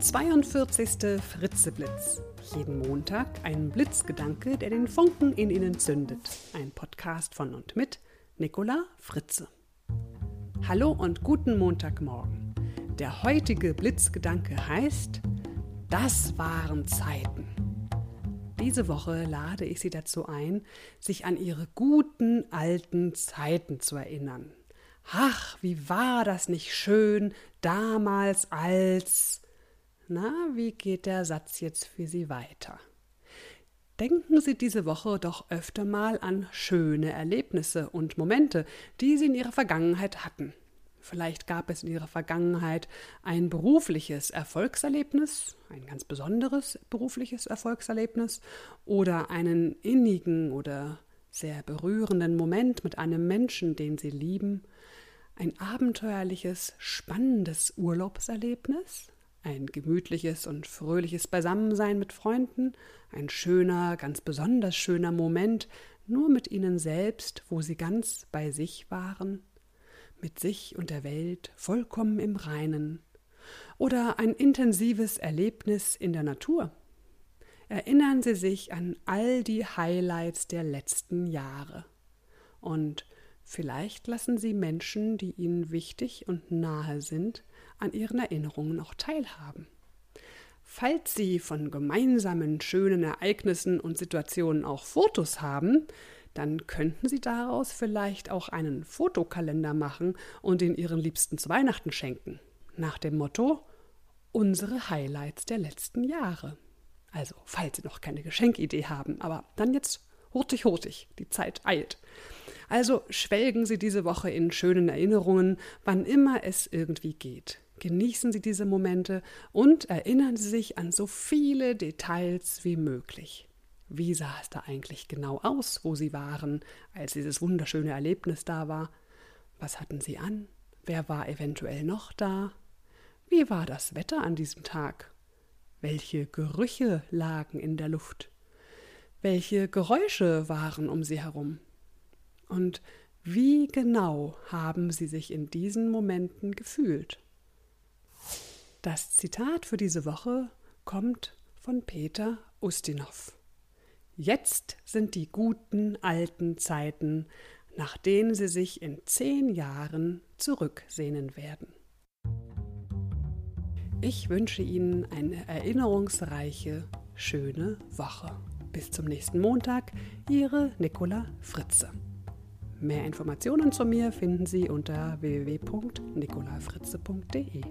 42. Fritzeblitz. Jeden Montag ein Blitzgedanke, der den Funken in Ihnen zündet. Ein Podcast von und mit Nicola Fritze. Hallo und guten Montagmorgen. Der heutige Blitzgedanke heißt Das waren Zeiten. Diese Woche lade ich Sie dazu ein, sich an Ihre guten alten Zeiten zu erinnern. Ach, wie war das nicht schön damals als. Na, wie geht der Satz jetzt für Sie weiter? Denken Sie diese Woche doch öfter mal an schöne Erlebnisse und Momente, die Sie in Ihrer Vergangenheit hatten. Vielleicht gab es in Ihrer Vergangenheit ein berufliches Erfolgserlebnis, ein ganz besonderes berufliches Erfolgserlebnis oder einen innigen oder sehr berührenden Moment mit einem Menschen, den Sie lieben, ein abenteuerliches, spannendes Urlaubserlebnis, ein gemütliches und fröhliches Beisammensein mit Freunden, ein schöner, ganz besonders schöner Moment, nur mit ihnen selbst, wo sie ganz bei sich waren, mit sich und der Welt vollkommen im Reinen, oder ein intensives Erlebnis in der Natur. Erinnern Sie sich an all die Highlights der letzten Jahre und Vielleicht lassen Sie Menschen, die Ihnen wichtig und nahe sind, an Ihren Erinnerungen auch teilhaben. Falls Sie von gemeinsamen schönen Ereignissen und Situationen auch Fotos haben, dann könnten Sie daraus vielleicht auch einen Fotokalender machen und ihn Ihren Liebsten zu Weihnachten schenken. Nach dem Motto Unsere Highlights der letzten Jahre. Also, falls Sie noch keine Geschenkidee haben, aber dann jetzt hurtig, hurtig, die Zeit eilt. Also schwelgen Sie diese Woche in schönen Erinnerungen, wann immer es irgendwie geht. Genießen Sie diese Momente und erinnern Sie sich an so viele Details wie möglich. Wie sah es da eigentlich genau aus, wo Sie waren, als dieses wunderschöne Erlebnis da war? Was hatten Sie an? Wer war eventuell noch da? Wie war das Wetter an diesem Tag? Welche Gerüche lagen in der Luft? Welche Geräusche waren um Sie herum? Und wie genau haben Sie sich in diesen Momenten gefühlt? Das Zitat für diese Woche kommt von Peter Ustinov. Jetzt sind die guten alten Zeiten, nach denen Sie sich in zehn Jahren zurücksehnen werden. Ich wünsche Ihnen eine erinnerungsreiche, schöne Woche. Bis zum nächsten Montag, Ihre Nicola Fritze. Mehr Informationen zu mir finden Sie unter www.nicolafritze.de.